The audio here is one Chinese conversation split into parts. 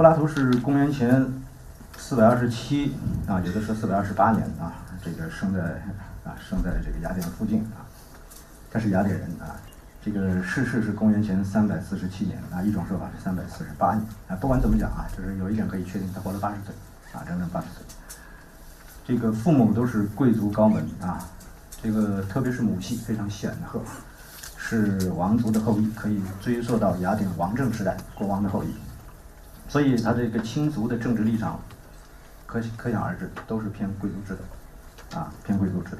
柏拉图是公元前四百二十七啊，有的说四百二十八年啊，这个生在啊生在这个雅典附近啊，他是雅典人啊。这个逝世是公元前三百四十七年啊，一种说法是三百四十八年啊。不管怎么讲啊，就是有一点可以确定，他活了八十岁啊，整整八十岁。这个父母都是贵族高门啊，这个特别是母系非常显赫，是王族的后裔，可以追溯到雅典王政时代国王的后裔，所以他这个亲族的政治立场可可想而知，都是偏贵族制的啊，偏贵族制的。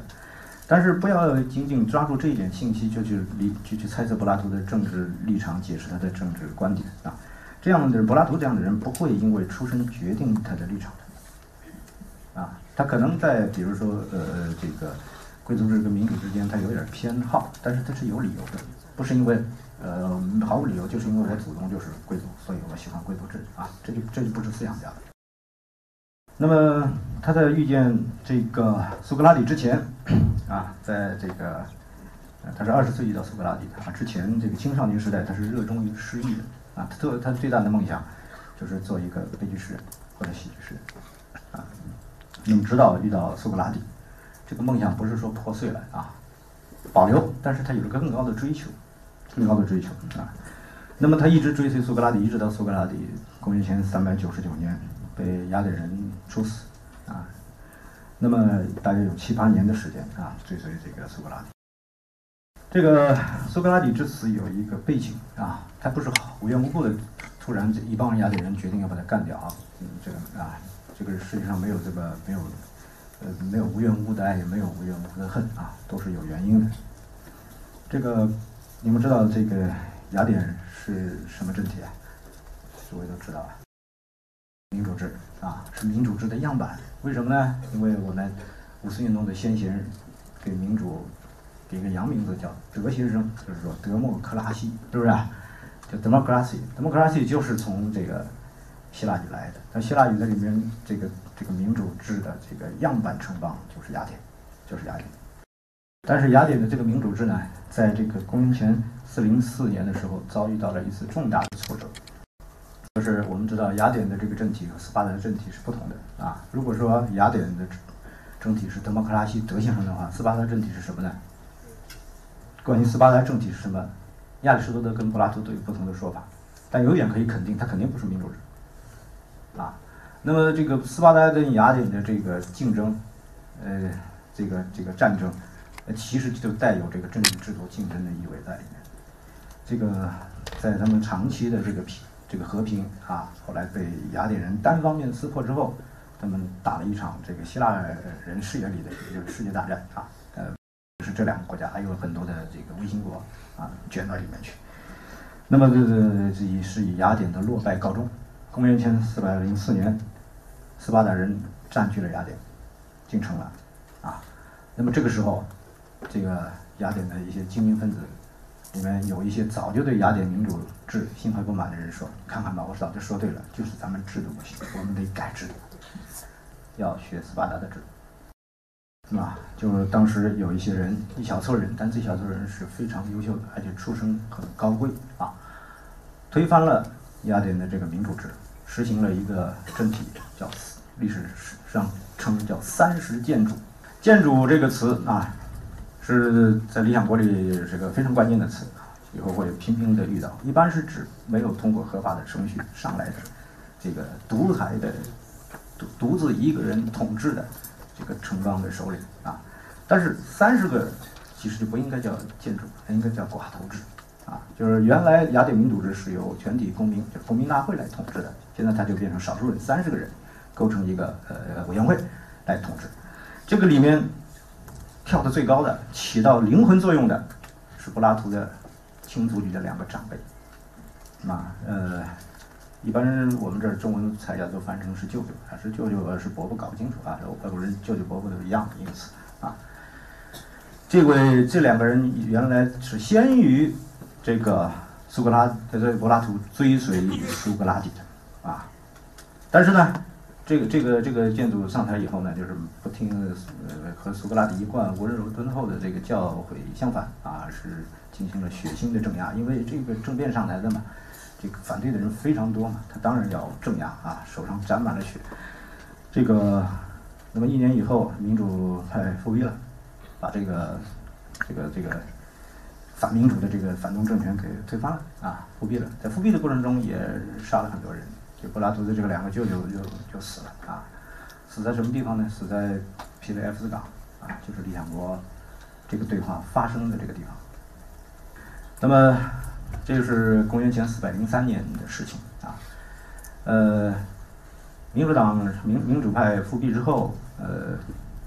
但是不要仅仅抓住这一点信息就去理就去猜测柏拉图的政治立场，解释他的政治观点啊。这样的，柏拉图这样的人不会因为出身决定他的立场的啊。他可能在比如说呃这个贵族制跟民主之间，他有点偏好，但是他是有理由的，不是因为呃毫无理由，就是因为我祖宗就是贵族，所以我喜欢贵族制啊。这就这就不是思想家了。那么他在遇见这个苏格拉底之前，啊，在这个，他是二十岁遇到苏格拉底的啊。之前这个青少年时代，他是热衷于诗意的啊。他做他最大的梦想，就是做一个悲剧诗人或者喜剧诗人啊。那么直到遇到苏格拉底，这个梦想不是说破碎了啊，保留，但是他有了更高的追求，更高的追求啊。那么他一直追随苏格拉底，一直到苏格拉底公元前三百九十九年。被雅典人处死啊，那么大约有七八年的时间啊，追随这个苏格拉底。这个苏格拉底之死有一个背景啊，他不是无缘无故的，突然这一帮雅典人决定要把他干掉啊，这个啊，这个世界上没有这个没有，呃，没有无缘无故的爱，也没有无缘无故的恨啊，都是有原因的。这个你们知道这个雅典是什么政体啊？诸位都知道啊。民主制啊，是民主制的样板。为什么呢？因为我们五四运动的先贤给民主给一个洋名字叫德先生，就是说德莫克拉西，是不是？叫 democracy，democracy 就是从这个希腊语来的。在希腊语的里面，这个这个民主制的这个样板城邦就是雅典，就是雅典。但是雅典的这个民主制呢，在这个公元前四零四年的时候，遭遇到了一次重大的挫折。就是我们知道雅典的这个政体和斯巴达的政体是不同的啊。如果说雅典的政体是德莫克拉西德先生的话，斯巴达政体是什么呢？关于斯巴达政体是什么，亚里士多德跟柏拉图都有不同的说法。但有一点可以肯定，它肯定不是民主制啊。那么这个斯巴达跟雅典的这个竞争，呃，这个这个战争，其实就带有这个政治制度竞争的意味在里面。这个在他们长期的这个平。这个和平啊，后来被雅典人单方面撕破之后，他们打了一场这个希腊人视野里的就是世界大战啊，呃，是这两个国家还有很多的这个卫星国啊卷到里面去。那么这这以是以雅典的落败告终。公元前四百零四年，斯巴达人占据了雅典，进城了啊。那么这个时候，这个雅典的一些精英分子。里面有一些早就对雅典民主制心怀不满的人说：“看看吧，我早就说对了，就是咱们制度不行，我们得改制度，要学斯巴达的制度，是吧？”就是当时有一些人，一小撮人，但这小撮人是非常优秀的，而且出身很高贵啊，推翻了雅典的这个民主制，实行了一个政体，叫历史上称叫三十建筑。建筑这个词啊。是在《理想国》里是个非常关键的词，以后会频频的遇到。一般是指没有通过合法的程序上来的这个独裁的、独独自一个人统治的这个城邦的首领啊。但是三十个其实就不应该叫建筑，它应该叫寡头制啊。就是原来雅典民主制是由全体公民，就公民大会来统治的，现在它就变成少数人三十个人构成一个呃委员会来统治。这个里面。跳得最高的、起到灵魂作用的，是柏拉图的亲族里的两个长辈。啊，呃，一般我们这儿中文才叫做翻成是舅舅，还是舅舅，是伯伯，搞不清楚啊。外国人舅舅伯伯都一样的意思啊。这位这两个人原来是先于这个苏格拉，这柏拉图追随苏格拉底的啊，但是呢。这个这个这个建筑上台以后呢，就是不听呃和苏格拉底一贯温柔敦厚的这个教诲相反啊，是进行了血腥的镇压。因为这个政变上台的嘛，这个反对的人非常多嘛，他当然要镇压啊，手上沾满了血。这个，那么一年以后，民主派复辟了，把这个这个这个反民主的这个反动政权给推翻了啊，复辟了。在复辟的过程中，也杀了很多人，就柏拉图的这个两个舅舅就就死了啊，死在什么地方呢？死在皮雷埃夫斯港啊，就是理想国这个对话发生的这个地方。那么，这就是公元前四百零三年的事情啊。呃，民主党民民主派复辟之后，呃，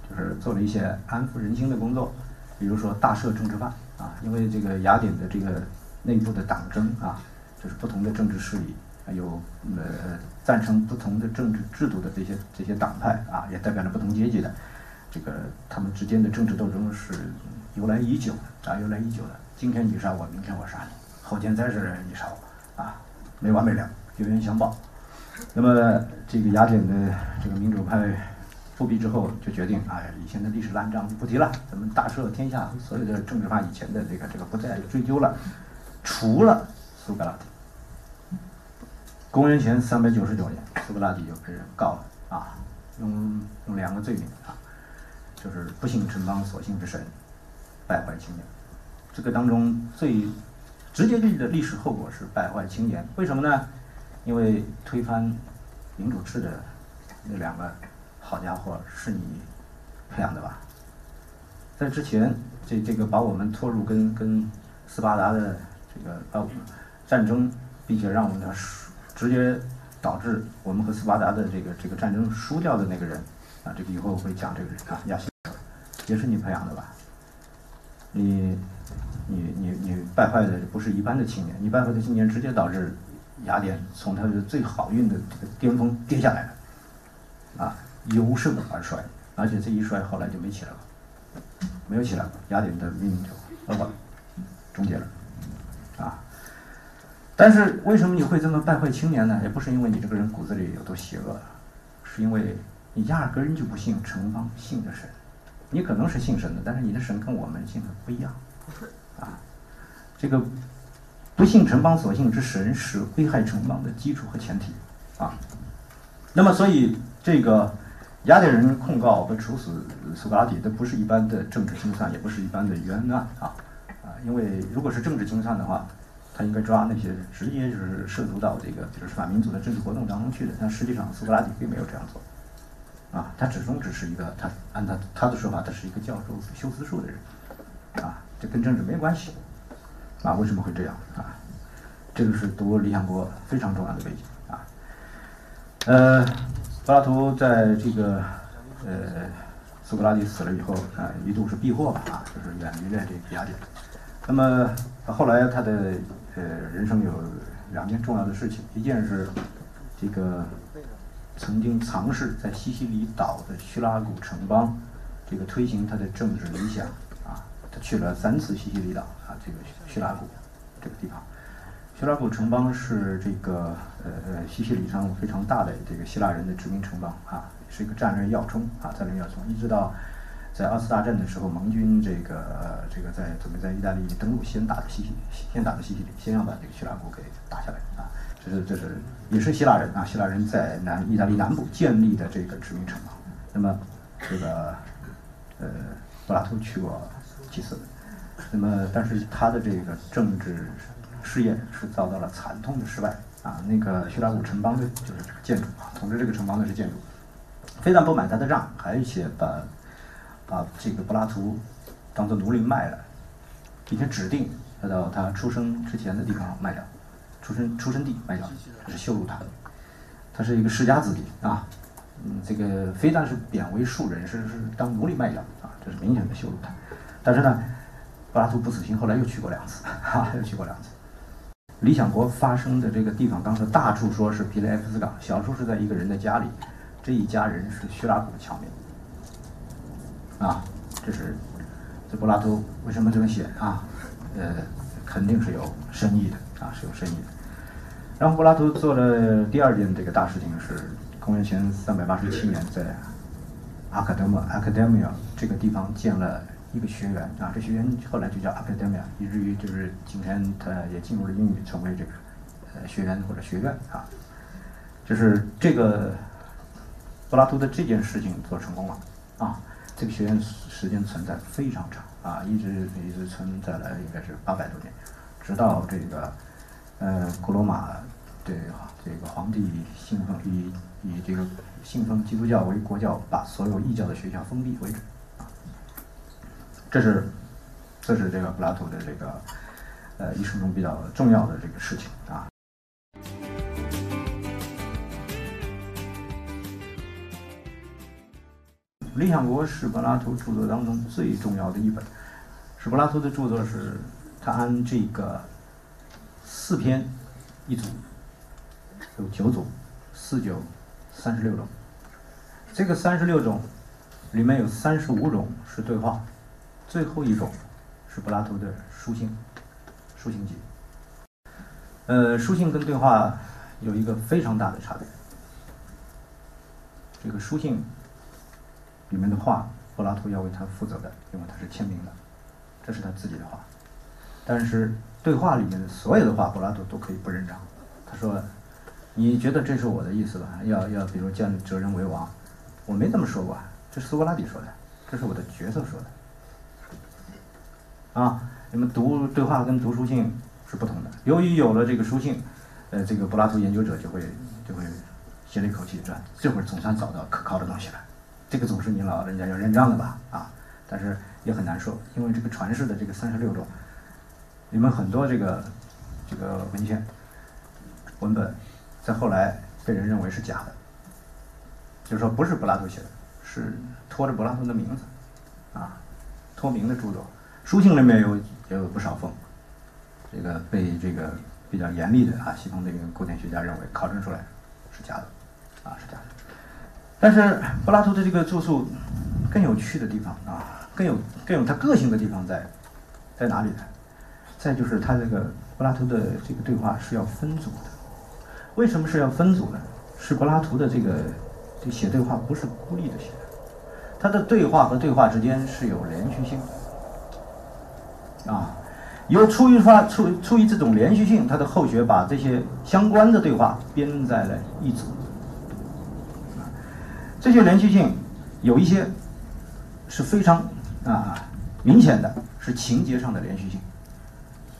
就是做了一些安抚人心的工作，比如说大赦政治犯啊，因为这个雅典的这个内部的党争啊，就是不同的政治势力，有呃赞成不同的政治制度的这些这些党派啊，也代表着不同阶级的，这个他们之间的政治斗争是由来已久的啊，由来已久的。今天你杀我，明天我杀你，后天再是你杀我，啊，没完没了，冤冤相报。那么这个雅典的这个民主派复辟之后，就决定，哎，以前的历史烂账就不提了，咱们大赦天下所有的政治犯，以前的这个这个不再追究了，除了苏格拉底。公元前三百九十九年，苏格拉底就被人告了，啊，用用两个罪名啊，就是不信城邦所信之神，败坏青年。这个当中最直接的历史后果是败坏青年，为什么呢？因为推翻民主制的那两个好家伙是你培养的吧？在之前，这这个把我们拖入跟跟斯巴达的这个呃战争，并且让我们的，直接导致我们和斯巴达的这个这个战争输掉的那个人啊，这个以后会讲这个人啊，亚西也是你培养的吧？你。你你你败坏的不是一般的青年，你败坏的青年直接导致雅典从它的最好运的这个巅峰跌下来了，啊，由盛而衰，而且这一衰后来就没起来了，没有起来，雅典的命运就完了，终结了，但是为什么你会这么败坏青年呢？也不是因为你这个人骨子里有多邪恶，是因为你压根就不信城邦信的神，你可能是信神的，但是你的神跟我们信的不一样。啊，这个不信城邦所信之神是危害城邦的基础和前提啊。那么，所以这个雅典人控告和处死苏格拉底，这不是一般的政治清算，也不是一般的冤案啊啊！因为如果是政治清算的话，他应该抓那些直接就是涉足到这个就是反民族的政治活动当中去的。但实际上，苏格拉底并没有这样做啊，他始终只是一个他按他他的说法，他是一个教授修辞术的人啊。这跟政治没关系，啊，为什么会这样啊？这个是读《理想国》非常重要的背景啊。呃，柏拉图在这个呃苏格拉底死了以后啊，一度是避祸吧啊，就是远离了这个雅典。那么后来他的呃人生有两件重要的事情，一件是这个曾经尝试在西西里岛的叙拉古城邦这个推行他的政治理想啊。他去了三次西西里岛啊，这个叙拉古这个地方。叙拉古城邦是这个呃呃西西里上非常大的这个希腊人的殖民城邦啊，是一个战略要冲啊，战略要冲。一直到在二次大战的时候，盟军这个这个在准备在意大利登陆，先打的西西，先打的西西里，先要把这个叙拉古给打下来啊。这是这是也是希腊人啊，希腊人在南意大利南部建立的这个殖民城邦。那么这个呃柏拉图去过。几次，那么但是他的这个政治事业是遭到了惨痛的失败啊！那个叙拉古城邦的就是这个建筑啊，统治这个城邦的是建筑，非但不买他的账，还而且把把这个柏拉图当做奴隶卖了，并且指定要到他出生之前的地方卖掉，出生出生地卖掉，这是羞辱他，他是一个世家子弟啊！嗯，这个非但是贬为庶人，是是当奴隶卖掉啊！这是明显的羞辱他。但是呢，柏拉图不死心，后来又去过两次，哈，又去过两次。理想国发生的这个地方，当时大处说是皮雷埃夫斯港，小处是在一个人的家里，这一家人是叙拉古的侨民。啊，这是这柏拉图为什么这么写啊？呃，肯定是有深意的啊，是有深意的。然后柏拉图做了第二件这个大事情是，公元前三百八十七年在阿卡德莫 （Academia） 这个地方建了。一个学员啊，这学员后来就叫 Academia，以至于就是今天他也进入了英语，成为这个呃学员或者学院啊，就是这个柏拉图的这件事情做成功了啊。这个学院时间存在非常长啊，一直一直存在了应该是八百多年，直到这个呃古罗马这这个皇帝信奉以以这个信奉基督教为国教，把所有异教的学校封闭为止啊。这是这是这个柏拉图的这个呃一生中比较重要的这个事情啊。《理想国》是柏拉图著作当中最重要的一本，是柏拉图的著作，是他按这个四篇一组，有九组，四九三十六种。这个三十六种里面有三十五种是对话，最后一种是柏拉图的书信，书信集。呃，书信跟对话有一个非常大的差别，这个书信。里面的话，柏拉图要为他负责的，因为他是签名的，这是他自己的话。但是对话里面的所有的话，柏拉图都可以不认账。他说：“你觉得这是我的意思吧？要要，比如建哲人为王，我没这么说过，这是苏格拉底说的，这是我的角色说的。啊，你们读对话跟读书信是不同的。由于有了这个书信，呃，这个柏拉图研究者就会就会歇了一口气，这这会儿总算找到可靠的东西了。”这个总是你老人家要认账的吧，啊，但是也很难说，因为这个传世的这个三十六种，你们很多这个这个文献文本，在后来被人认为是假的，就是说不是柏拉图写的，是托着柏拉图的名字，啊，托名的著作，书信里面有也有不少封，这个被这个比较严厉的啊西方那个古典学家认为考证出来是假的，啊是假的。但是柏拉图的这个著述更有趣的地方啊，更有更有他个性的地方在在哪里呢？再就是他这个柏拉图的这个对话是要分组的。为什么是要分组呢？是柏拉图的这个这写对话不是孤立的写，他的对话和对话之间是有连续性的啊。由出于发出出于这种连续性，他的后学把这些相关的对话编在了一组。这些连续性有一些是非常啊明显的，是情节上的连续性。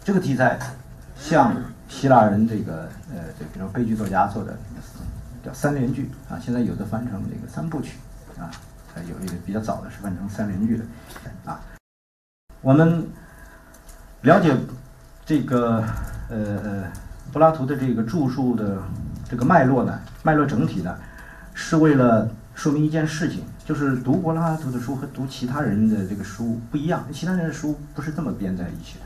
这个题材像希腊人这个呃，这比如悲剧作家做的叫三连剧啊，现在有的翻成这个三部曲啊，有一个比较早的是翻成三连剧的啊。我们了解这个呃呃柏拉图的这个著述的这个脉络呢，脉络整体呢，是为了。说明一件事情，就是读柏拉图的书和读其他人的这个书不一样。其他人的书不是这么编在一起的。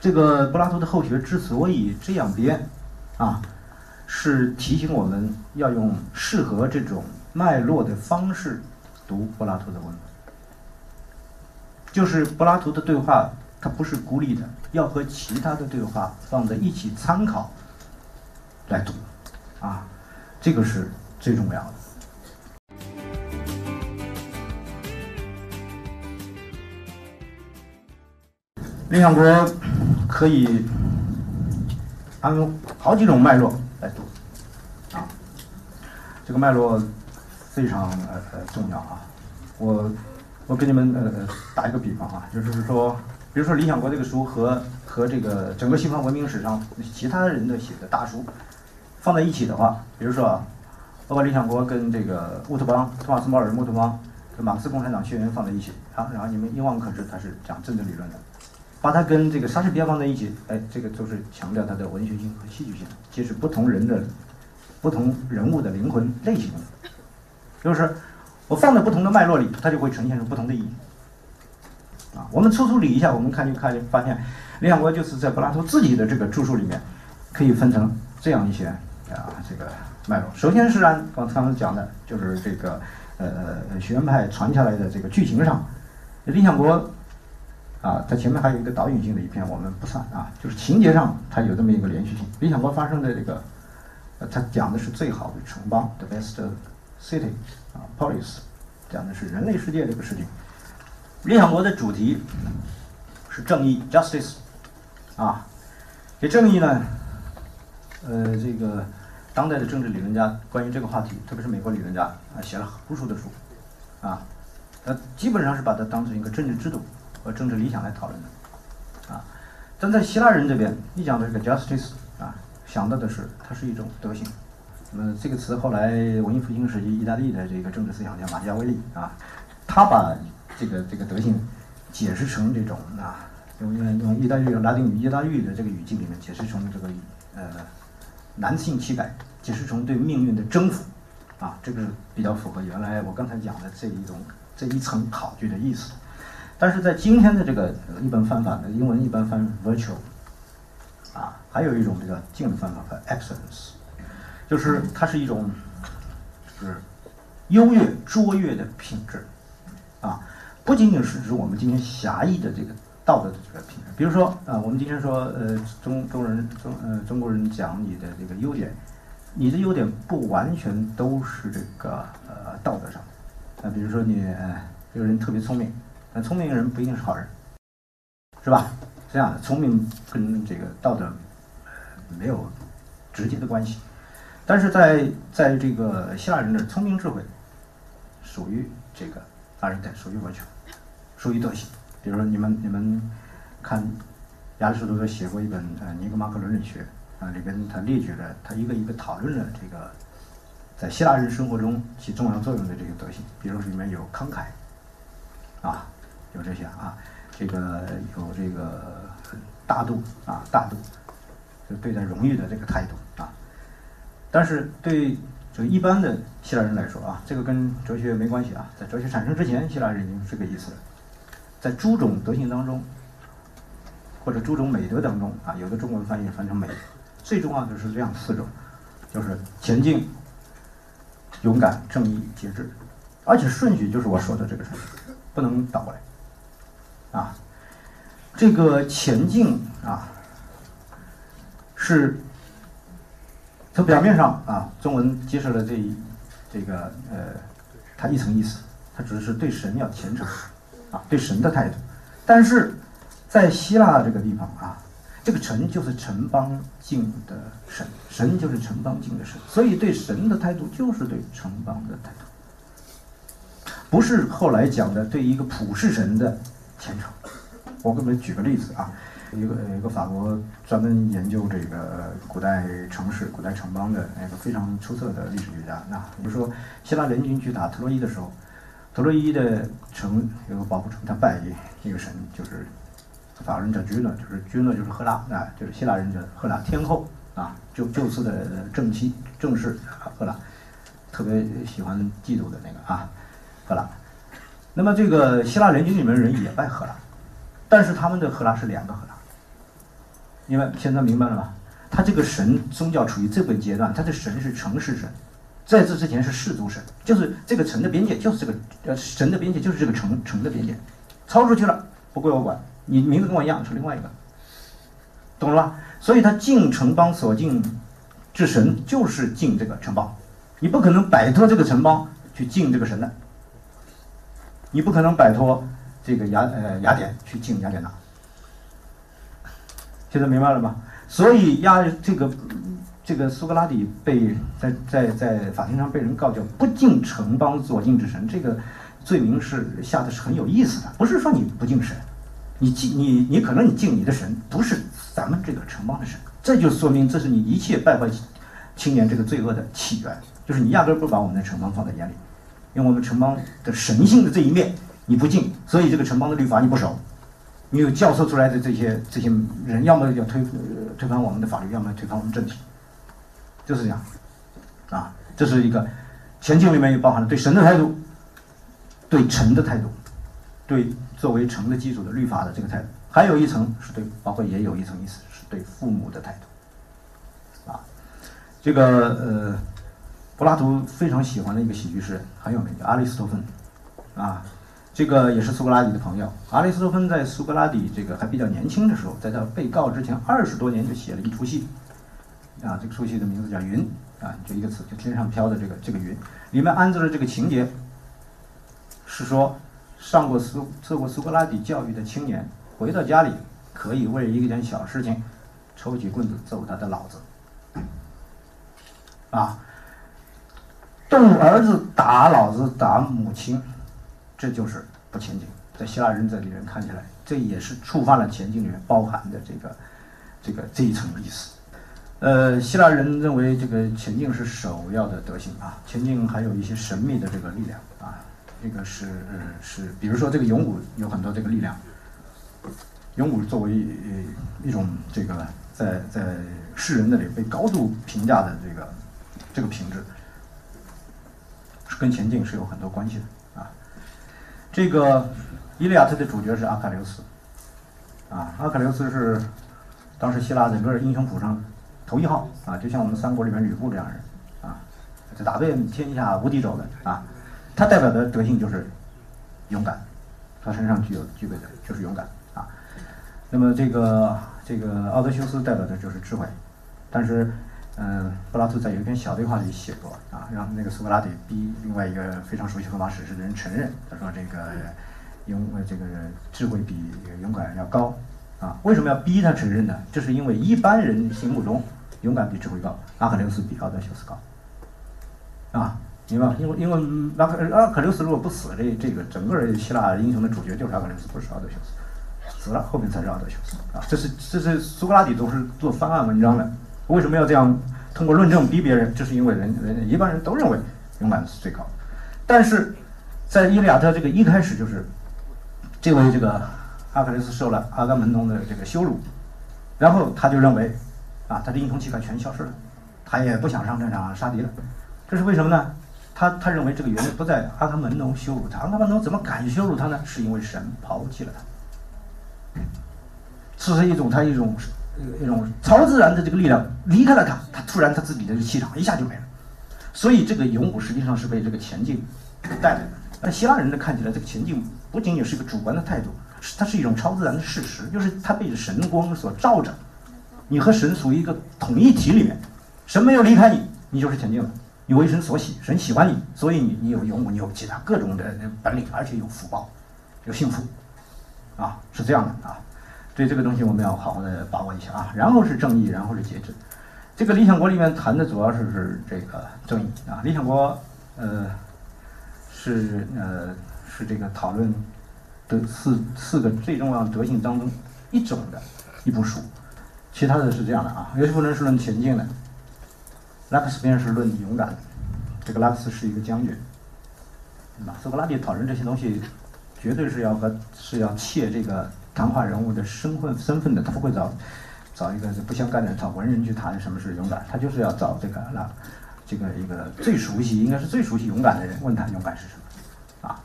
这个柏拉图的后学之所以这样编，啊，是提醒我们要用适合这种脉络的方式读柏拉图的文本。就是柏拉图的对话，它不是孤立的，要和其他的对话放在一起参考来读，啊，这个是最重要的。理想国可以按好几种脉络来读啊，这个脉络非常呃呃重要啊。我我给你们呃打一个比方啊，就是说，比如说《理想国》这个书和和这个整个西方文明史上其他人的写的大书放在一起的话，比如说，我把《理想国》跟这个乌托邦托马斯·摩尔的乌托邦跟马克思共产党宣言放在一起啊，然后你们一望可知，它是讲政治理论的。把它跟这个莎士比亚放在一起，哎，这个就是强调它的文学性和戏剧性，既是不同人的、不同人物的灵魂类型，就是我放在不同的脉络里，它就会呈现出不同的意义。啊，我们粗粗理一下，我们看就看发现，理想国就是在柏拉图自己的这个著述里面，可以分成这样一些啊这个脉络。首先是按刚才讲的，就是这个呃学院派传下来的这个剧情上，理想国。啊，它前面还有一个导引性的一篇，我们不算啊。就是情节上，它有这么一个连续性。理想国发生的这个，呃，它讲的是最好的城邦，the best city，啊，polis，讲的是人类世界这个事情。理想国的主题是正义，justice，啊，这正义呢，呃，这个当代的政治理论家关于这个话题，特别是美国理论家啊，写了无数的书，啊，呃，基本上是把它当成一个政治制度和政治理想来讨论的，啊，但在希腊人这边，一讲到这个 justice 啊，想到的是它是一种德行。那么这个词后来文艺复兴时期意大利的这个政治思想家马基雅维利啊，他把这个这个德性解释成这种啊，用用用意大利拉丁语意大利语的这个语境里面解释成这个呃男性气概，解释成对命运的征服啊，这个比较符合原来我刚才讲的这一种这一层考据的意思。但是在今天的这个一般翻法呢，英文一般翻 virtual，啊，还有一种比较近的翻法叫 excellence。就是它是一种，就是优越卓越的品质，啊，不仅仅是指我们今天狭义的这个道德的这个品质。比如说啊，我们今天说呃中中国人中呃中国人讲你的这个优点，你的优点不完全都是这个呃道德上的，啊，比如说你这个人特别聪明，那聪明人不一定是好人，是吧？这样的聪明跟这个道德没有直接的关系。但是在在这个希腊人的聪明智慧，属于这个阿人代，属于完全，属于德行。比如说你们你们看亚里士多德写过一本呃《尼格马可伦理学》啊，里边他列举了他一个一个讨论了这个在希腊人生活中起重要作用的这个德行。比如说里面有慷慨啊，有这些啊，这个有这个大度啊，大度就对待荣誉的这个态度啊。但是对这一般的希腊人来说啊，这个跟哲学没关系啊。在哲学产生之前，希腊人已经是这个意思了。在诸种德行当中，或者诸种美德当中啊，有的中文翻译翻成美，最重要的是这样四种，就是前进、勇敢、正义、节制，而且顺序就是我说的这个顺序，不能倒过来啊。这个前进啊，是。从表面上啊，中文揭示了这一这个呃，它一层意思，它指的是对神要虔诚啊，对神的态度。但是在希腊这个地方啊，这个城就是城邦境的神，神就是城邦境的神，所以对神的态度就是对城邦的态度，不是后来讲的对一个普世神的虔诚。我给你们举个例子啊。一个一个法国专门研究这个古代城市、古代城邦的那个非常出色的历史学家。那比如说，希腊联军去打特洛伊的时候，特洛伊的城有个保护城，他拜一个神，就是法国人叫君诺，就是君诺就是赫拉啊，就是希腊人叫赫拉天后啊，就就此的正妻正室赫拉，特别喜欢嫉妒的那个啊赫拉。那么这个希腊联军里面人也拜赫拉，但是他们的赫拉是两个赫拉。你们现在明白了吧？他这个神宗教处于这个阶段，他的神是城市神，在这之前是氏族神，就是这个城的边界就是这个呃神的边界就是这个城城的边界，超出去了不归我管，你名字跟我一样是另外一个，懂了吧？所以他敬城邦所敬之神就是敬这个城邦，你不可能摆脱这个城邦去敬这个神的，你不可能摆脱这个雅呃雅典去敬雅典娜。现在明白了吗？所以亚这个这个苏格拉底被在在在法庭上被人告叫不敬城邦所敬之神，这个罪名是下的是很有意思的。不是说你不敬神，你敬你你可能你敬你的神不是咱们这个城邦的神，这就说明这是你一切败坏青年这个罪恶的起源，就是你压根不把我们的城邦放在眼里，用我们城邦的神性的这一面你不敬，所以这个城邦的律法你不守。你有教授出来的这些这些人，要么要推推翻我们的法律，要么推翻我们政体，就是这样，啊，这是一个前进里面也包含了对神的态度，对臣的态度，对作为臣的基础的律法的这个态度，还有一层是对，包括也有一层意思是对父母的态度，啊，这个呃，柏拉图非常喜欢的一个喜剧诗人很有名，叫阿里斯托芬，啊。这个也是苏格拉底的朋友。阿里斯托芬在苏格拉底这个还比较年轻的时候，在他被告之前二十多年就写了一出戏，啊，这个出戏的名字叫《云》，啊，就一个词，就天上飘的这个这个云，里面安置了这个情节，是说上过苏受过苏格拉底教育的青年回到家里，可以为一件小事情抽起棍子揍他的老子。啊，动儿子打老子打母亲，这就是不前进。在希腊人这里面看起来，这也是触犯了前进里面包含的这个这个这一层意思。呃，希腊人认为这个前进是首要的德行啊，前进还有一些神秘的这个力量啊，这个是是，比如说这个勇武有很多这个力量，勇武作为一种这个在在世人那里被高度评价的这个这个品质，跟前进是有很多关系的啊。这个《伊利亚特》的主角是阿喀琉斯啊，阿喀琉斯是当时希腊整个英雄谱上。头一号啊，就像我们三国里面吕布这样人啊，这打遍天下无敌手的啊，他代表的德性就是勇敢，他身上具有具备的就是勇敢啊。那么这个这个奥德修斯代表的就是智慧，但是嗯，柏拉图在有一篇小对话里写过啊，让那个苏格拉底逼另外一个非常熟悉荷马史诗的人承认，他说这个勇这个智慧比勇敢要高啊，为什么要逼他承认呢？这是因为一般人心目中。勇敢比智慧高，阿克琉斯比奥德修斯高，啊，明白吗？因为因为阿克阿克琉斯如果不死，这这个整个希腊英雄的主角就是阿克琉斯，不是奥德修斯，死了后面才是奥德修斯啊。这是这是苏格拉底都是做翻案文章的，为什么要这样通过论证逼别人？就是因为人人一般人都认为勇敢是最高，但是在伊利亚特这个一开始就是这位这个阿克琉斯受了阿伽门农的这个羞辱，然后他就认为。啊，他的英雄气概全消失了，他也不想上战场杀敌了，这是为什么呢？他他认为这个原因不在阿伽门农羞辱他，阿伽门农怎么敢羞辱他呢？是因为神抛弃了他，这是一种他一种一种超自然的这个力量离开了他，他突然他自己的气场一下就没了，所以这个勇武实际上是被这个前进带来的。而希腊人呢看起来这个前进不仅仅是一个主观的态度，是它是一种超自然的事实，就是他被神光所照着。你和神属于一个统一体里面，神没有离开你，你就是前进了。你为神所喜，神喜欢你，所以你你有勇武，你有其他各种的本领，而且有福报，有幸福，啊，是这样的啊。对这个东西我们要好好的把握一下啊。然后是正义，然后是节制。这个《理想国》里面谈的主要是是这个正义啊，《理想国》呃是呃是这个讨论的四四个最重要的德性当中一种的一部书。其他的是这样的啊，约西夫人是论前进的，拉克斯便是论勇敢的。这个拉克斯是一个将军，对吧？苏格拉底讨论这些东西，绝对是要和是要切这个谈话人物的身份身份的，他不会找找一个不相干的找文人去谈什么是勇敢，他就是要找这个拉这个一个最熟悉，应该是最熟悉勇敢的人问他勇敢是什么啊。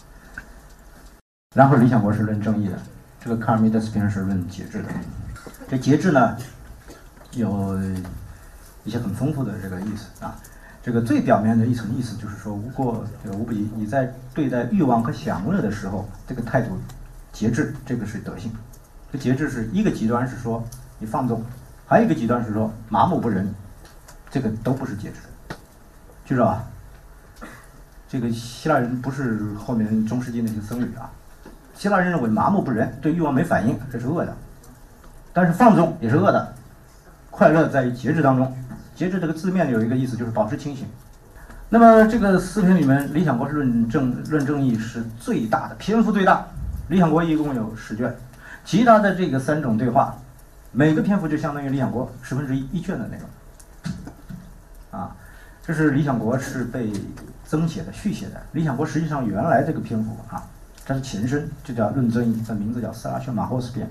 然后理想国是论正义的，这个卡尔米德斯篇是论节制的，这节制呢？有一些很丰富的这个意思啊，这个最表面的一层意思就是说，无过这个无比，你在对待欲望和享乐的时候，这个态度节制，这个是德性。这节制是一个极端是说你放纵，还有一个极端是说麻木不仁，这个都不是节制。记住啊，这个希腊人不是后面中世纪那些僧侣啊，希腊人认为麻木不仁，对欲望没反应，这是恶的，但是放纵也是恶的。快乐在于节制当中，节制这个字面有一个意思，就是保持清醒。那么这个四篇里面，《理想国》是论正论正义是最大的篇幅最大，《理想国》一共有十卷，其他的这个三种对话，每个篇幅就相当于《理想国》十分之一一卷的内容。啊，这是《理想国》是被增写的续写的，《理想国》实际上原来这个篇幅啊，它是前身，就叫论正义，这名字叫《斯拉逊马霍斯篇》，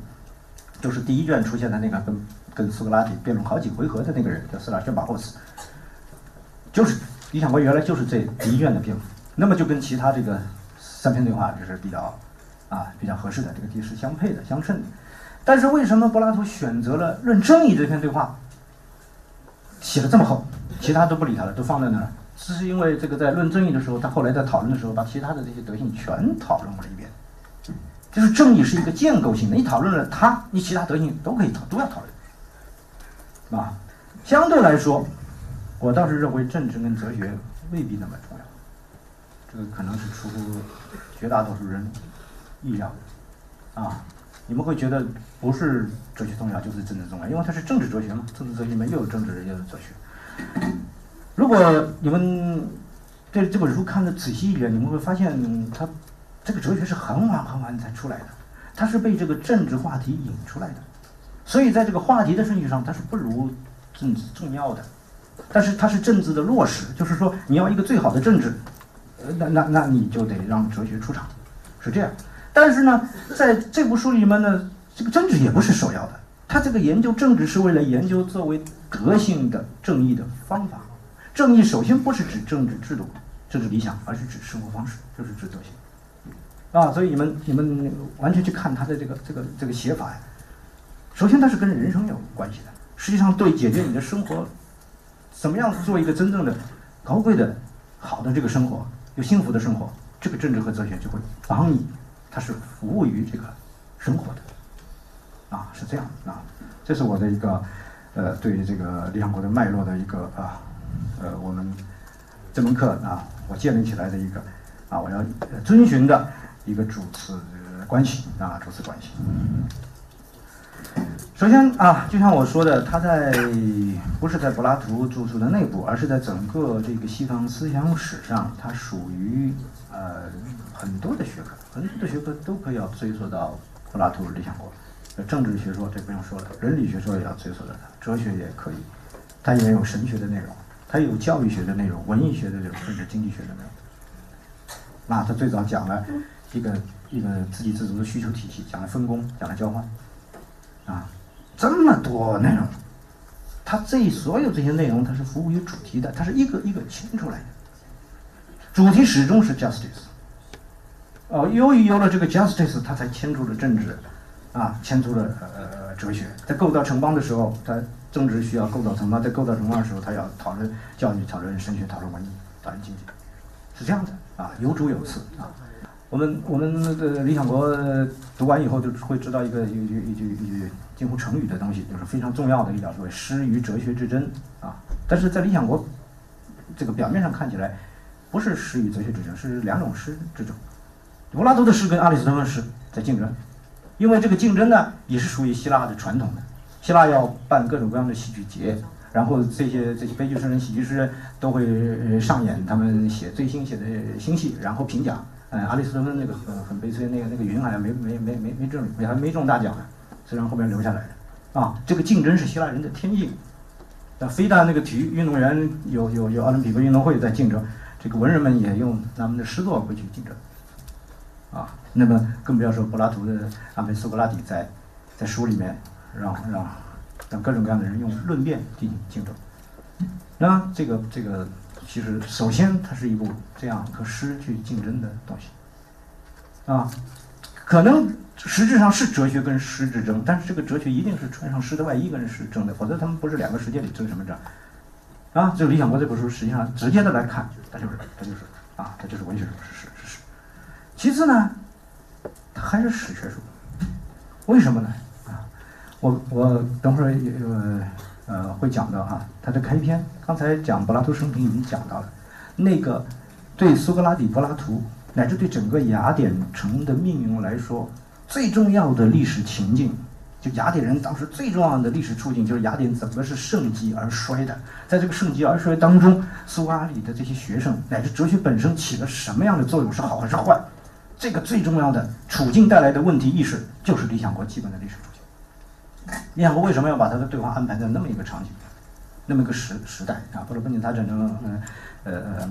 就是第一卷出现的那个跟。跟苏格拉底辩论好几回合的那个人叫斯拉宣巴霍斯，就是理想国原来就是这第一卷的篇幅，那么就跟其他这个三篇对话就是比较啊比较合适的，这个题是相配的相称的。但是为什么柏拉图选择了论正义这篇对话写的这么厚，其他都不理他了，都放在那儿？这是因为这个在论正义的时候，他后来在讨论的时候，把其他的这些德性全讨论了一遍。就是正义是一个建构性的，你讨论了它，你其他德性都可以讨，都要讨论。啊，相对来说，我倒是认为政治跟哲学未必那么重要。这个可能是出乎绝大多数人意料的。啊，你们会觉得不是哲学重要就是政治重要，因为它是政治哲学嘛，政治哲学里面又有政治又有哲学。如果你们对这本书看的仔细一点，你们会发现，它这个哲学是很晚很晚才出来的，它是被这个政治话题引出来的，所以在这个话题的顺序上，它是不如政治重要的。但是它是政治的落实，就是说你要一个最好的政治，呃，那那那你就得让哲学出场，是这样。但是呢，在这部书里面呢，这个政治也不是首要的。他这个研究政治是为了研究作为德性的正义的方法。正义首先不是指政治制度、政治理想，而是指生活方式，就是指德性。啊，所以你们你们完全去看他的这个这个这个写法呀。首先，它是跟人生有关系的。实际上，对解决你的生活。怎么样做一个真正的高贵的、好的这个生活，有幸福的生活？这个政治和哲学就会帮你，它是服务于这个生活的，啊，是这样啊。这是我的一个呃，对于这个理想国的脉络的一个啊，呃，我们这门课啊，我建立起来的一个啊，我要遵循的一个主次关系啊，主次关系。首先啊，就像我说的，他在不是在柏拉图著述的内部，而是在整个这个西方思想史上，它属于呃很多的学科，很多的学科都可以要追溯到柏拉图《理想国》。政治学说这不用说了，伦理学说也要追溯到它，哲学也可以，它也有神学的内容，它有教育学的内容，文艺学的内容，甚至经济学的内容。那他最早讲了一个一个自给自足的需求体系，讲了分工，讲了交换，啊。这么多内容，它这所有这些内容，它是服务于主题的，它是一个一个牵出来的。主题始终是 justice。哦，由于有了这个 justice，它才牵出了政治，啊，牵出了呃哲学。在构造城邦的时候，它政治需要构造城邦；在构造城邦的时候，它要讨论教育、讨论神学、讨论文艺、讨论经济，是这样的啊，有主有次啊。我们我们的理想国读完以后就会知道一个一句一句一句近乎成语的东西，就是非常重要的一点，所谓诗与哲学之争啊。但是在理想国这个表面上看起来不是诗与哲学之争，是两种诗之争。柏拉图的诗跟阿里斯托芬诗在竞争，因为这个竞争呢也是属于希腊的传统的，希腊要办各种各样的戏剧节，然后这些这些悲剧诗人、喜剧诗人都会上演他们写最新写的新戏，然后评奖。哎，阿里斯托芬那个很很悲催，那个那个云好像没没没没没中，还没中大奖呢，虽然后面留下来的。啊，这个竞争是希腊人的天性。那非但那个体育运动员有有有奥林匹克运动会在竞争，这个文人们也用他们的诗作会去竞争。啊，那么更不要说柏拉图的安排苏格拉底在在书里面让让让各种各样的人用论辩进行竞争。那这个这个。其实，首先它是一部这样和诗去竞争的东西，啊，可能实质上是哲学跟诗之争，但是这个哲学一定是穿上诗的外衣跟诗争的，否则他们不是两个世界里争什么争？啊，就《理想国》这本书，实际上直接的来看，它就是它就是啊，它就是文学书，是诗是诗。其次呢，它还是史学书，为什么呢？啊，我我等会儿呃。呃，会讲到哈，他的开篇，刚才讲柏拉图生平已经讲到了，那个对苏格拉底、柏拉图乃至对整个雅典城的命运来说，最重要的历史情境，就雅典人当时最重要的历史处境，就是雅典怎么是盛极而衰的，在这个盛极而衰当中，苏格拉底的这些学生乃至哲学本身起了什么样的作用，是好还是坏？这个最重要的处境带来的问题意识，就是理想国基本的历史处境。你想，我为什么要把他的对话安排在那么一个场景，那么一个时时代啊？或者不仅他战争，呃呃，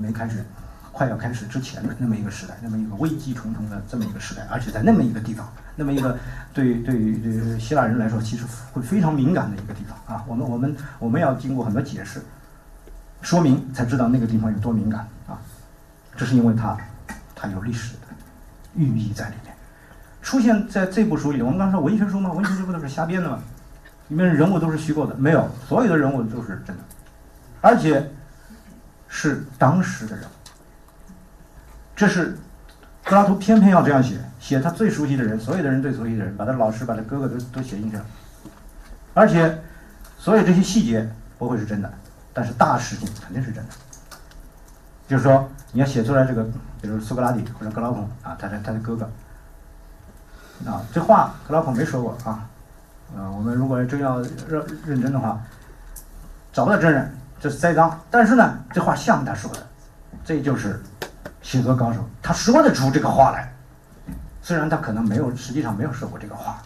没开始，快要开始之前的那么一个时代，那么一个危机重重的这么一个时代，而且在那么一个地方，那么一个对对对希腊人来说，其实会非常敏感的一个地方啊。我们我们我们要经过很多解释，说明才知道那个地方有多敏感啊。这是因为它它有历史的寓意在里面。出现在这部书里，我们刚说文学书嘛，文学书不都是瞎编的吗？里面人物都是虚构的，没有，所有的人物都是真的，而且是当时的人。这是柏拉图偏偏要这样写，写他最熟悉的人，所有的人最熟悉的人，把他老师、把他哥哥都都写进去了，而且所有这些细节不会是真的，但是大事情肯定是真的。就是说，你要写出来这个，比如苏格拉底或者格劳孔啊，他的他的哥哥。啊，这话特朗普没说过啊，啊，我们如果真要认认真的话，找不到真人，这是栽赃。但是呢，这话像他说的，这就是写作高手，他说得出这个话来。虽然他可能没有，实际上没有说过这个话，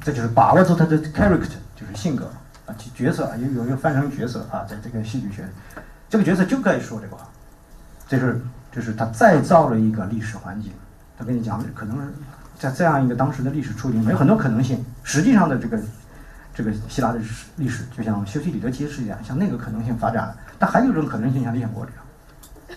这就是把握住他的 character，就是性格啊，角色有有一个翻成角色啊，在这个戏剧学，这个角色就该说这个话，这是这是他再造了一个历史环境。他跟你讲，可能在这样一个当时的历史处境，有很多可能性。实际上的这个这个希腊的历史，就像修昔底德揭示一样，像那个可能性发展了。但还有一种可能性，像理想国这样，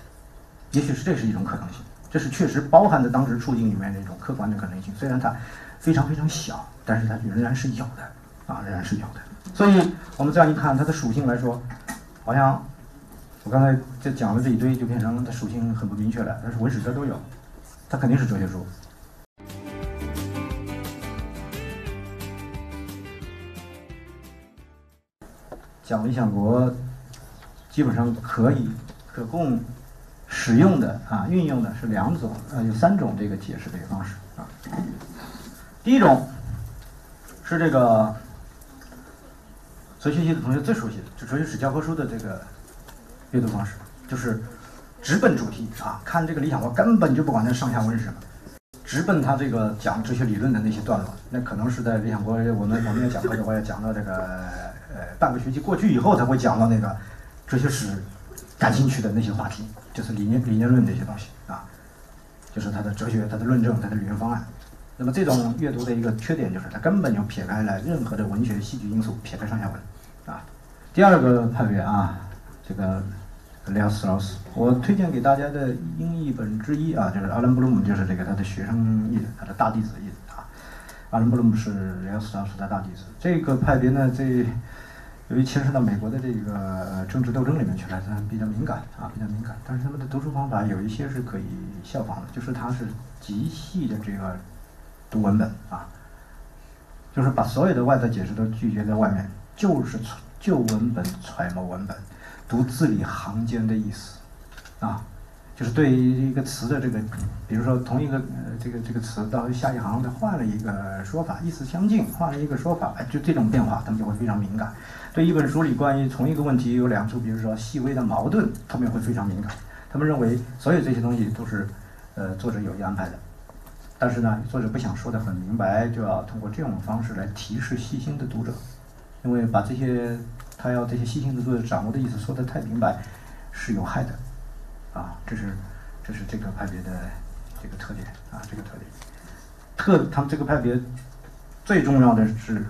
也许是这是一种可能性。这是确实包含在当时处境里面的一种客观的可能性，虽然它非常非常小，但是它仍然是有的啊，仍然是有的。所以我们这样一看，它的属性来说，好像我刚才这讲了这一堆，就变成它属性很不明确了。但是文史哲都有，它肯定是哲学书。讲理想国，基本上可以可供。使用的啊，运用的是两种，呃，有三种这个解释这个方式啊。第一种是这个哲学系的同学最熟悉的，就哲学史教科书的这个阅读方式，就是直奔主题啊。看这个理想国根本就不管它上下文是什么，直奔他这个讲哲学理论的那些段落。那可能是在理想国，我们我们也讲课的话，要讲到这个呃半个学期过去以后才会讲到那个哲学史。感兴趣的那些话题，就是理念、理念论这些东西啊，就是他的哲学、他的论证、他的理论方案。那么这种阅读的一个缺点就是，它根本就撇开了任何的文学、戏剧因素，撇开上下文啊。第二个派别啊，这个 Leo Strauss，我推荐给大家的英译本之一啊，就是阿伦布鲁姆，就是这个他的学生译的，他的大弟子译的啊。阿伦布鲁姆是 Leo Strauss 的大弟子。这个派别呢，这。由于牵涉到美国的这个政治斗争里面去了，他比较敏感啊，比较敏感。但是他们的读书方法有一些是可以效仿的，就是他是极细的这个读文本啊，就是把所有的外在解释都拒绝在外面，就是就文本揣摩文本，读字里行间的意思啊。就是对于一个词的这个，比如说同一个呃这个这个词到下一行它换了一个说法，意思相近，换了一个说法，哎，就这种变化，他们就会非常敏感。对一本书里关于同一个问题有两处，比如说细微的矛盾，他们也会非常敏感。他们认为所有这些东西都是呃作者有意安排的，但是呢，作者不想说的很明白，就要通过这种方式来提示细心的读者，因为把这些他要这些细心的读者掌握的意思说的太明白是有害的。啊，这是，这是这个派别的这个特点啊，这个特点。特他们这个派别最重要的是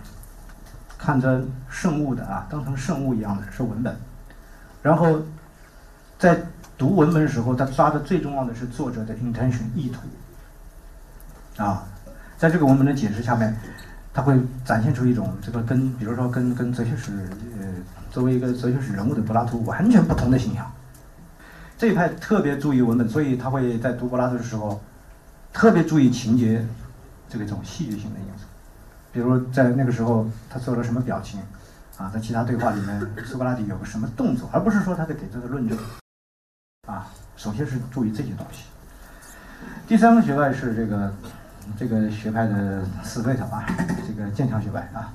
看着圣物的啊，当成圣物一样的是文本。然后在读文本的时候，他抓的最重要的是作者的 intention 意图。啊，在这个文本的解释下面，他会展现出一种这个跟比如说跟跟哲学史呃作为一个哲学史人物的柏拉图完全不同的形象。这一派特别注意文本，所以他会在读柏拉图的时候，特别注意情节这个一种戏剧性的因素。比如在那个时候，他做了什么表情，啊，在其他对话里面，苏格拉底有个什么动作，而不是说他在给这个论证。啊，首先是注意这些东西。第三个学派是这个这个学派的死对头啊，这个剑桥学派啊。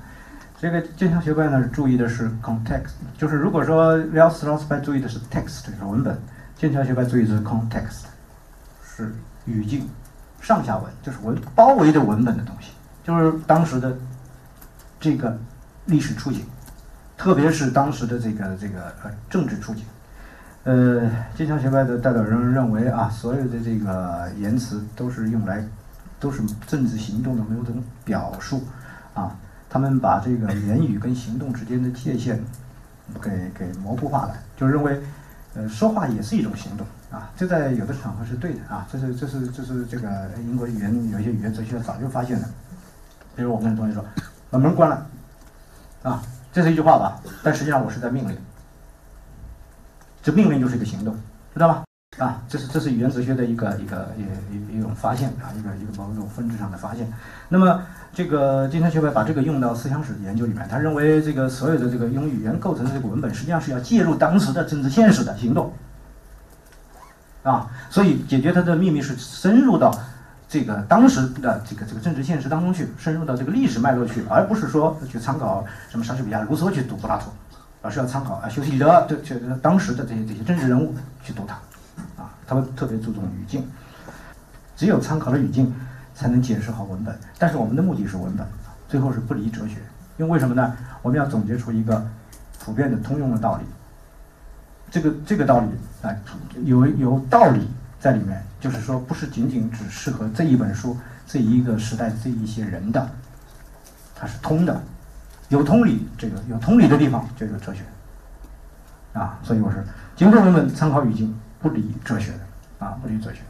这个剑桥学派呢，注意的是 context，就是如果说 Real Strauss 派注意的是 text，就是文本。剑桥学派注意是 context，是语境，上下文就是文包围着文本的东西，就是当时的这个历史处境，特别是当时的这个这个呃政治处境。呃，剑桥学派的代表人认为啊，所有的这个言辞都是用来都是政治行动的某种表述啊，他们把这个言语跟行动之间的界限给给模糊化了，就认为。呃，说话也是一种行动啊，这在有的场合是对的啊，这是这是这是这个英国语言有些语言哲学早就发现了，比如我跟同学说，把门关了，啊，这是一句话吧，但实际上我是在命令，这命令就是一个行动，知道吧？啊，这是这是语言哲学的一个一个一一一种发现啊，一个一个某种分支上的发现，那么。这个金山学派把这个用到思想史研究里面，他认为这个所有的这个用语言构成的这个文本，实际上是要介入当时的政治现实的行动，啊，所以解决它的秘密是深入到这个当时的这个这个政治现实当中去，深入到这个历史脉络去，而不是说去参考什么莎士比亚、卢梭去读柏拉图，而是要参考啊，修昔底德这这当时的这些这些政治人物去读它，他们特别注重语境，只有参考了语境，才能解释好文本。但是我们的目的是文本，最后是不离哲学，因为为什么呢？我们要总结出一个普遍的通用的道理。这个这个道理啊，有有道理在里面，就是说不是仅仅只适合这一本书、这一个时代、这一些人的，它是通的，有通理，这个有通理的地方就有哲学，啊，所以我是经过文本参考语境，不离哲学的，啊，不离哲学。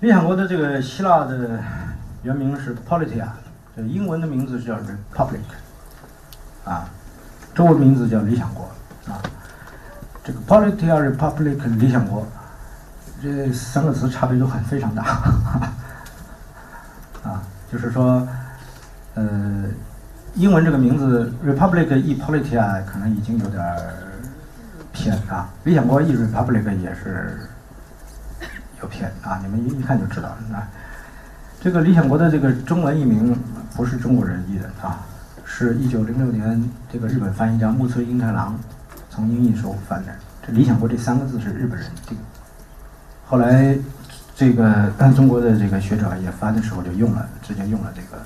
理想国的这个希腊的原名是 Politia，这。英文的名字叫 Republic，啊，中文名字叫理想国，啊，这个 Politia Republic 理想国，这三个词差别都很非常大，啊，就是说，呃，英文这个名字 Republic Epolitia” 可能已经有点偏啊，理想国 ERepublic 也是有偏啊，你们一一看就知道了啊。这个理想国的这个中文译名不是中国人译的啊，是一九零六年这个日本翻译家木村英太郎从英译时候翻的。这理想国这三个字是日本人定，后来这个中国的这个学者也翻的时候就用了，直接用了这个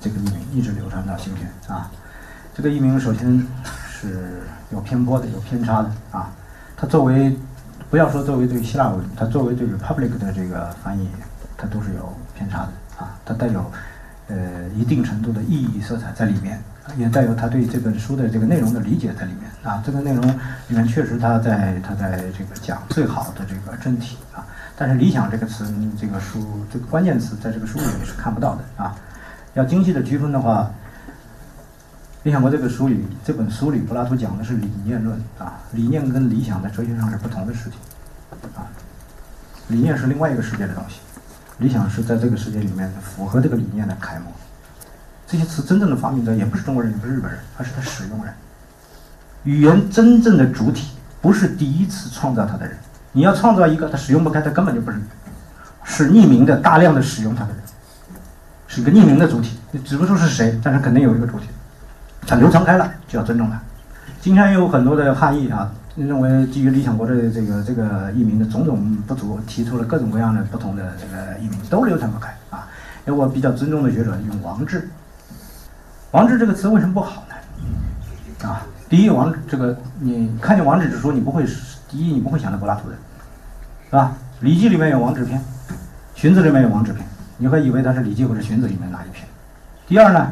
这个译名，一直流传到今天啊。这个译名首先是有偏颇的，有偏差的啊。它作为不要说作为对希腊文，它作为对 republic 的这个翻译。它都是有偏差的啊，它带有呃一定程度的意义色彩在里面，也带有他对这本书的这个内容的理解在里面啊。这个内容里面确实他在他在这个讲最好的这个真体啊，但是理想这个词，这个书这个关键词在这个书里面是看不到的啊。要精细的区分的话，理想国这个书里这本书里柏拉图讲的是理念论啊，理念跟理想在哲学上是不同的事情啊，理念是另外一个世界的东西。理想是在这个世界里面符合这个理念的楷模。这些词真正的发明者也不是中国人，也不是日本人，而是他使用人。语言真正的主体不是第一次创造它的人。你要创造一个他使用不开，他根本就不是，是匿名的大量的使用它的人，是一个匿名的主体。你指不出是谁，但是肯定有一个主体。它流传开了，就要尊重它。今天有很多的汉译啊。认为基于理想国的这个这个译名的种种不足，提出了各种各样的不同的这个译名，都流传不开啊。因为我比较尊重的学者用王志，王志这个词为什么不好呢？啊，第一，王这个你看见王志之书，你不会第一你不会想到柏拉图的，是吧？《礼记》里面有王志篇，《荀子》里面有王志篇，你会以为他是《礼记》或者《荀子》里面哪一篇？第二呢，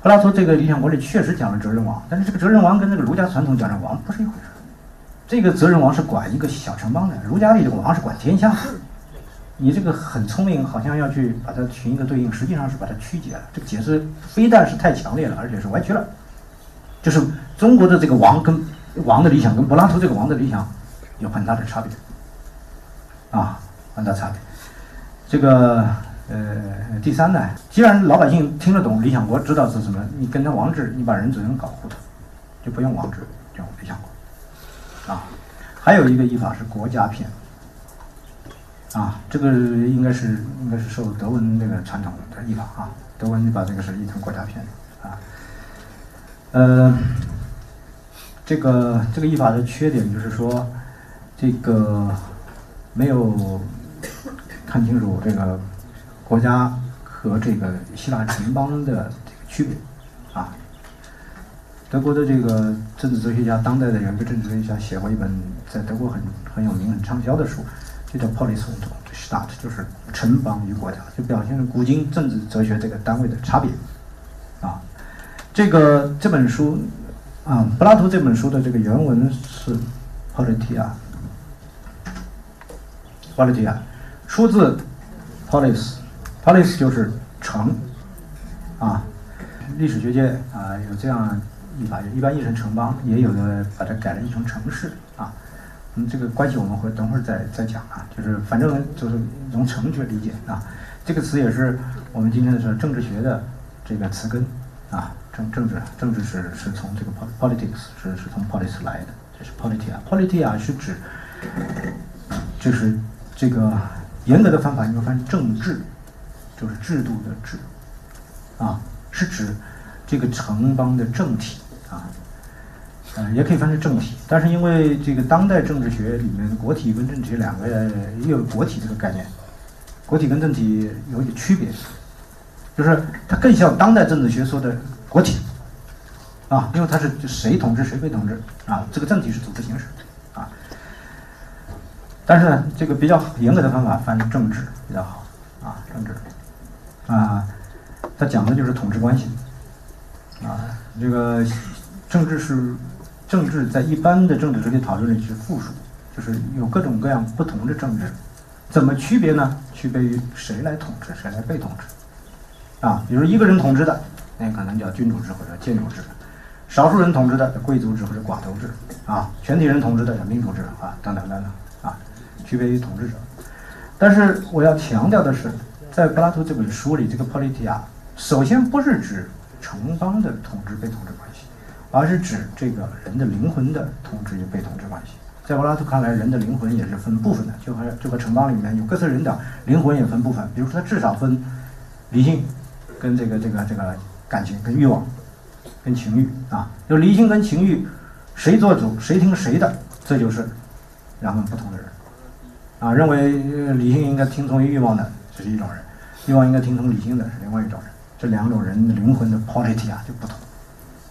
柏拉图这个理想国里确实讲了哲人王，但是这个哲人王跟这个儒家传统讲的王不是一回事。这个哲人王是管一个小城邦的，儒家里的王是管天下。你这个很聪明，好像要去把它寻一个对应，实际上是把它曲解了。这个解释非但是太强烈了，而且是歪曲了。就是中国的这个王跟王的理想，跟柏拉图这个王的理想有很大的差别啊，很大差别。这个呃，第三呢，既然老百姓听得懂理想国，知道是什么，你跟他王制，你把人只能搞糊涂，就不用王制，用理想国。啊，还有一个译法是国家篇，啊，这个应该是应该是受德文那个传统的译法啊，德文把这个是译成国家篇啊，呃，这个这个译法的缺点就是说，这个没有看清楚这个国家和这个希腊城邦的这个区别啊。德国的这个政治哲学家，当代的有一个政治哲学家写过一本在德国很很有名、很畅销的书，就叫《Polis und Staat》，就是城邦与国家，就表现了古今政治哲学这个单位的差别。啊，这个这本书啊，柏拉图这本书的这个原文是 “politia”，“politia” 出自 Polis “polis”，“polis” 就是城啊。历史学界啊有这样。译法一般译成城邦，也有的把它改了译成城市啊。嗯，这个关系我们会等会儿再再讲啊。就是反正就是从城去理解啊。这个词也是我们今天的是政治学的这个词根啊。政政治政治是是从这个 politics 是是从 polis 来的，这是 politia。politia 是指就是这个严格的翻法，你会发现政治就是制度的制，啊，是指这个城邦的政体啊，呃，也可以翻成政体。但是因为这个当代政治学里面国体跟政体两个也有国体这个概念，国体跟政体有一点区别，就是它更像当代政治学说的国体，啊，因为它是谁统治谁被统治啊，这个政体是组织形式啊。但是呢，这个比较严格的方法翻政治比较好啊，政治啊，它讲的就是统治关系啊。这个政治是政治，在一般的政治哲学讨论里是复数，就是有各种各样不同的政治，怎么区别呢？区别于谁来统治，谁来被统治啊？比如一个人统治的，那可能叫君主制或者建主制；少数人统治的，贵族制或者寡头制啊；全体人统治的，叫民主制啊，等等等等。啊区别于统治者，但是我要强调的是，在柏拉图这本书里，这个 politia 首先不是指城邦的统治被统治关系，而是指这个人的灵魂的统治与被统治关系。在柏拉图看来，人的灵魂也是分部分的，就和就和城邦里面有各色人等，灵魂也分部分。比如说，他至少分理性跟这个这个这个感情跟欲望跟情欲啊，就理性跟情欲谁做主谁听谁的，这就是两种不同的人。啊，认为理性应该听从于欲望的，这是一种人；希望应该听从理性的，是另外一种人。这两种人的灵魂的 quality 啊就不同。